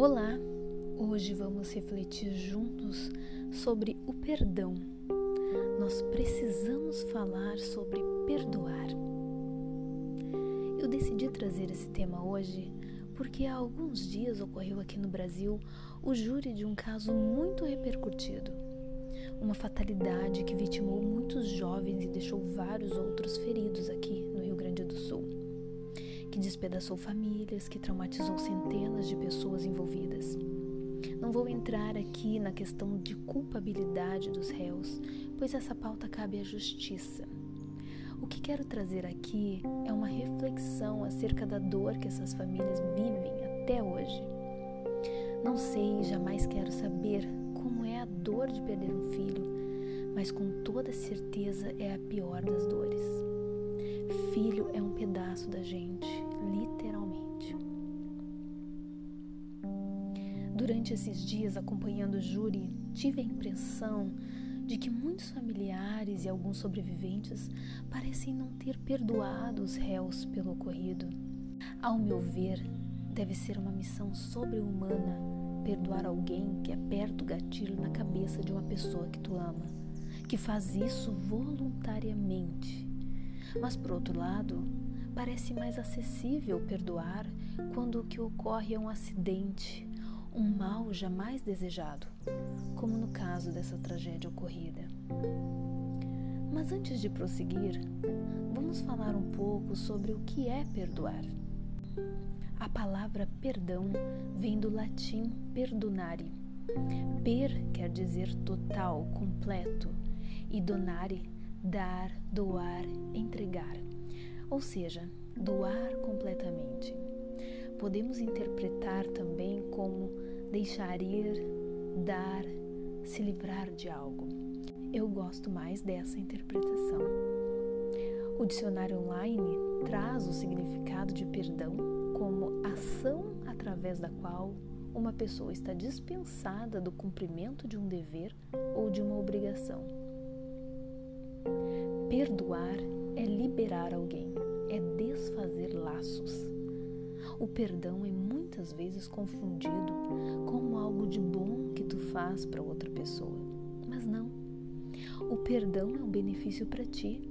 Olá! Hoje vamos refletir juntos sobre o perdão. Nós precisamos falar sobre perdoar. Eu decidi trazer esse tema hoje porque há alguns dias ocorreu aqui no Brasil o júri de um caso muito repercutido. Uma fatalidade que vitimou muitos jovens e deixou vários outros feridos aqui no Rio Grande do Sul que despedaçou famílias, que traumatizou centenas de pessoas envolvidas. Não vou entrar aqui na questão de culpabilidade dos réus, pois essa pauta cabe à justiça. O que quero trazer aqui é uma reflexão acerca da dor que essas famílias vivem até hoje. Não sei e jamais quero saber como é a dor de perder um filho, mas com toda certeza é a pior das dores. Filho é um pedaço da gente, literalmente. Durante esses dias acompanhando o júri, tive a impressão de que muitos familiares e alguns sobreviventes parecem não ter perdoado os réus pelo ocorrido. Ao meu ver, deve ser uma missão sobre-humana perdoar alguém que aperta o gatilho na cabeça de uma pessoa que tu ama, que faz isso voluntariamente. Mas por outro lado, Parece mais acessível perdoar quando o que ocorre é um acidente, um mal jamais desejado, como no caso dessa tragédia ocorrida. Mas antes de prosseguir, vamos falar um pouco sobre o que é perdoar. A palavra perdão vem do latim perdonare. Per quer dizer total, completo, e donare, dar, doar, entregar ou seja, doar completamente. Podemos interpretar também como deixar ir, dar, se livrar de algo. Eu gosto mais dessa interpretação. O dicionário online traz o significado de perdão como ação através da qual uma pessoa está dispensada do cumprimento de um dever ou de uma obrigação. Perdoar é liberar alguém, é desfazer laços. O perdão é muitas vezes confundido como algo de bom que tu faz para outra pessoa, mas não. O perdão é um benefício para ti.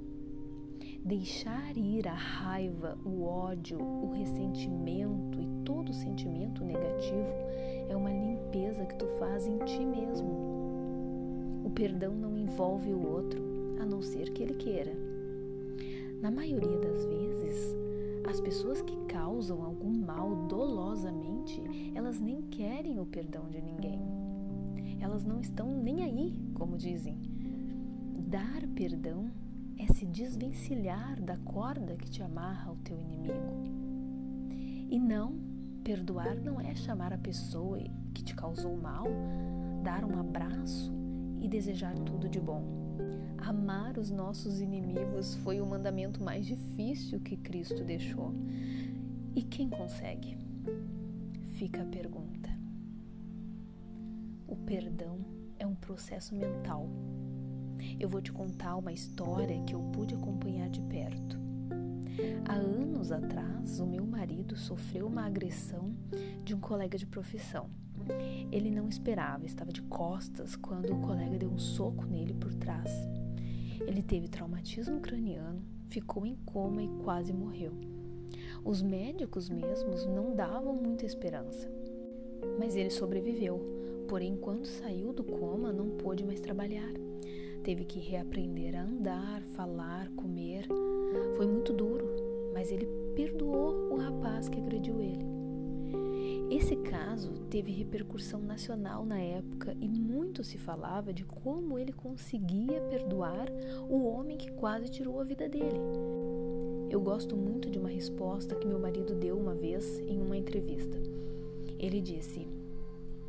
Deixar ir a raiva, o ódio, o ressentimento e todo sentimento negativo é uma limpeza que tu faz em ti mesmo. O perdão não envolve o outro, a não ser que ele queira. Na maioria das vezes, as pessoas que causam algum mal dolosamente, elas nem querem o perdão de ninguém. Elas não estão nem aí, como dizem. Dar perdão é se desvencilhar da corda que te amarra ao teu inimigo. E não, perdoar não é chamar a pessoa que te causou mal, dar um abraço e desejar tudo de bom. Amar os nossos inimigos foi o mandamento mais difícil que Cristo deixou. E quem consegue? Fica a pergunta. O perdão é um processo mental. Eu vou te contar uma história que eu pude acompanhar de perto. Há anos atrás, o meu marido sofreu uma agressão de um colega de profissão. Ele não esperava, estava de costas quando o colega deu um soco nele por trás. Ele teve traumatismo craniano, ficou em coma e quase morreu. Os médicos mesmos não davam muita esperança. Mas ele sobreviveu, porém, quando saiu do coma, não pôde mais trabalhar. Teve que reaprender a andar, falar, comer. Foi muito duro, mas ele perdoou o rapaz que agrediu ele. Esse caso teve repercussão nacional na época e muito se falava de como ele conseguia perdoar o homem que quase tirou a vida dele. Eu gosto muito de uma resposta que meu marido deu uma vez em uma entrevista. Ele disse: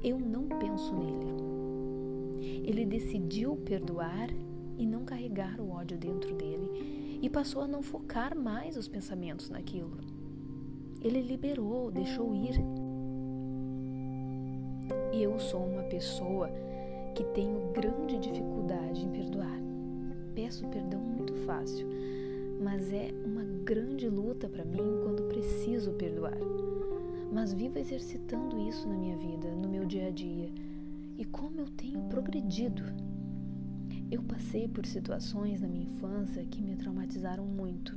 Eu não penso nele. Ele decidiu perdoar e não carregar o ódio dentro dele e passou a não focar mais os pensamentos naquilo. Ele liberou, deixou ir eu sou uma pessoa que tenho grande dificuldade em perdoar. Peço perdão muito fácil, mas é uma grande luta para mim quando preciso perdoar. mas vivo exercitando isso na minha vida, no meu dia a dia, e como eu tenho progredido. Eu passei por situações na minha infância que me traumatizaram muito.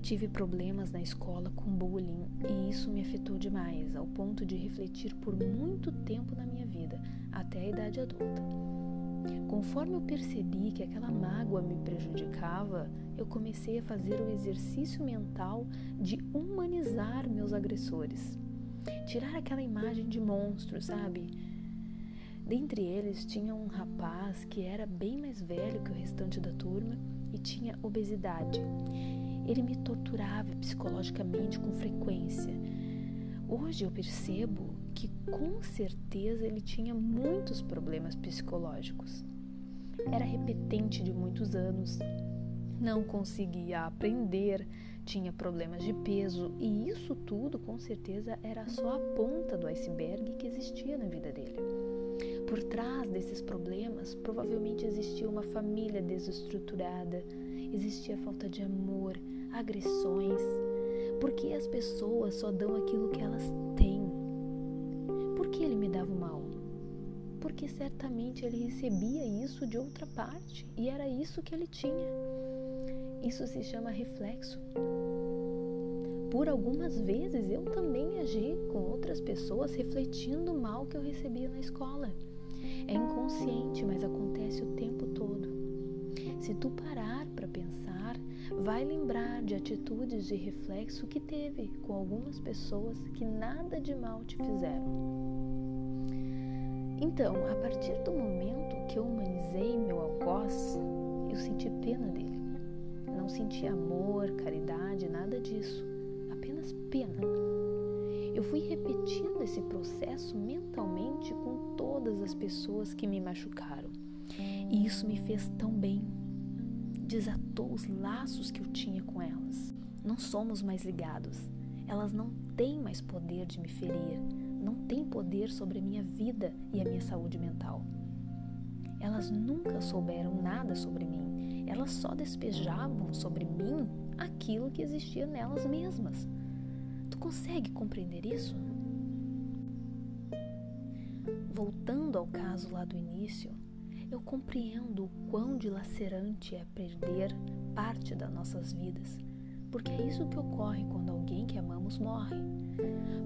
Tive problemas na escola com bullying e isso me afetou demais, ao ponto de refletir por muito tempo na minha vida, até a idade adulta. Conforme eu percebi que aquela mágoa me prejudicava, eu comecei a fazer o exercício mental de humanizar meus agressores. Tirar aquela imagem de monstro, sabe? Dentre eles tinha um rapaz que era bem mais velho que o restante da turma e tinha obesidade. Ele me torturava psicologicamente com frequência. Hoje eu percebo que com certeza ele tinha muitos problemas psicológicos. Era repetente de muitos anos, não conseguia aprender, tinha problemas de peso e isso tudo com certeza era só a ponta do iceberg que existia na vida dele. Por trás desses problemas, provavelmente existia uma família desestruturada, existia falta de amor, agressões, porque as pessoas só dão aquilo que elas têm. Por que ele me dava o mal? Porque certamente ele recebia isso de outra parte e era isso que ele tinha. Isso se chama reflexo. Por algumas vezes eu também agi com outras pessoas refletindo o mal que eu recebia na escola. É inconsciente, mas acontece o tempo todo. Se tu parar para pensar, vai lembrar de atitudes de reflexo que teve com algumas pessoas que nada de mal te fizeram. Então, a partir do momento que eu humanizei meu algoz, eu senti pena dele. Não senti amor, caridade, nada disso. Apenas pena. Eu fui repetindo esse processo mentalmente com todas as pessoas que me machucaram. E isso me fez tão bem. Desatou os laços que eu tinha com elas. Não somos mais ligados. Elas não têm mais poder de me ferir, não têm poder sobre a minha vida e a minha saúde mental. Elas nunca souberam nada sobre mim, elas só despejavam sobre mim aquilo que existia nelas mesmas. Tu consegue compreender isso? Voltando ao caso lá do início, eu compreendo o quão dilacerante é perder parte das nossas vidas, porque é isso que ocorre quando alguém que amamos morre.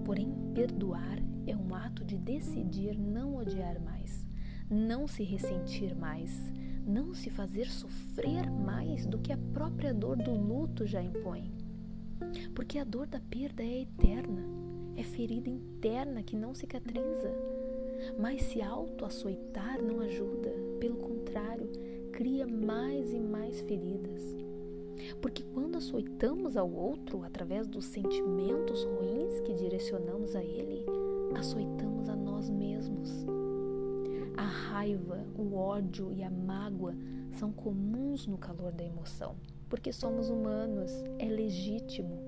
Porém, perdoar é um ato de decidir não odiar mais, não se ressentir mais, não se fazer sofrer mais do que a própria dor do luto já impõe. Porque a dor da perda é eterna, é ferida interna que não cicatriza. Mas se auto-açoitar não ajuda, pelo contrário, cria mais e mais feridas. Porque quando açoitamos ao outro através dos sentimentos ruins que direcionamos a ele, açoitamos a nós mesmos. A raiva, o ódio e a mágoa são comuns no calor da emoção porque somos humanos, é legítimo,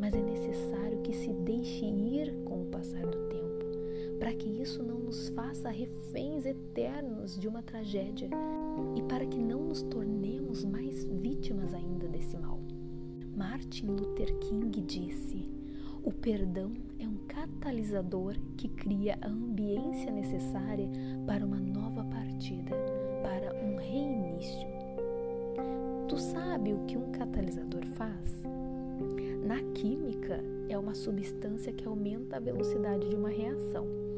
mas é necessário que se deixe ir com o passar do tempo, para que isso não nos faça reféns eternos de uma tragédia e para que não nos tornemos mais vítimas ainda desse mal. Martin Luther King disse: o perdão é um catalisador que cria a ambiência necessária para uma nova partida, para um reinício. Tu sabe o que um catalisador faz? Na química, é uma substância que aumenta a velocidade de uma reação.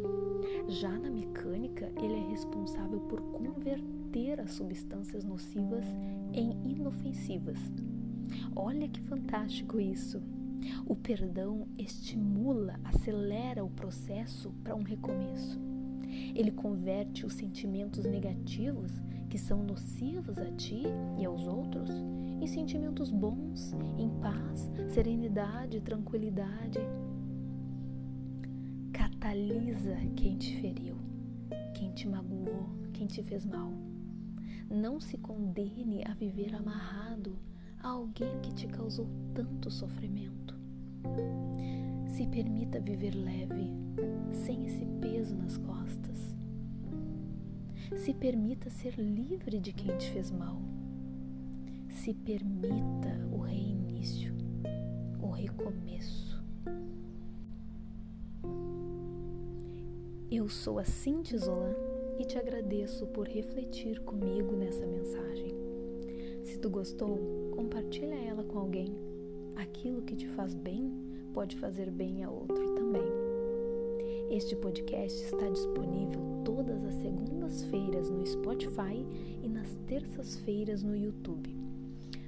Já na mecânica, ele é responsável por converter as substâncias nocivas em inofensivas. Olha que fantástico isso! O perdão estimula, acelera o processo para um recomeço. Ele converte os sentimentos negativos que são nocivos a ti e aos outros em sentimentos bons, em paz, serenidade, tranquilidade. Catalisa quem te feriu, quem te magoou, quem te fez mal. Não se condene a viver amarrado a alguém que te causou tanto sofrimento. Se permita viver leve, sem esse peso nas costas. Se permita ser livre de quem te fez mal. Se permita o reinício, o recomeço. Eu sou a Cinti Zolan e te agradeço por refletir comigo nessa mensagem. Se tu gostou, compartilha ela com alguém. Aquilo que te faz bem pode fazer bem a outro também. Este podcast está disponível todas as segundas-feiras no Spotify e nas terças-feiras no YouTube.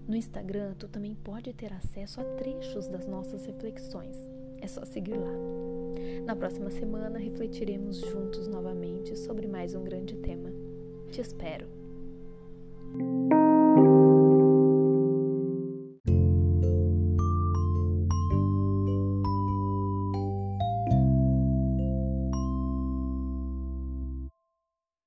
No Instagram, tu também pode ter acesso a trechos das nossas reflexões. É só seguir lá. Na próxima semana, refletiremos juntos novamente sobre mais um grande tema. Te espero!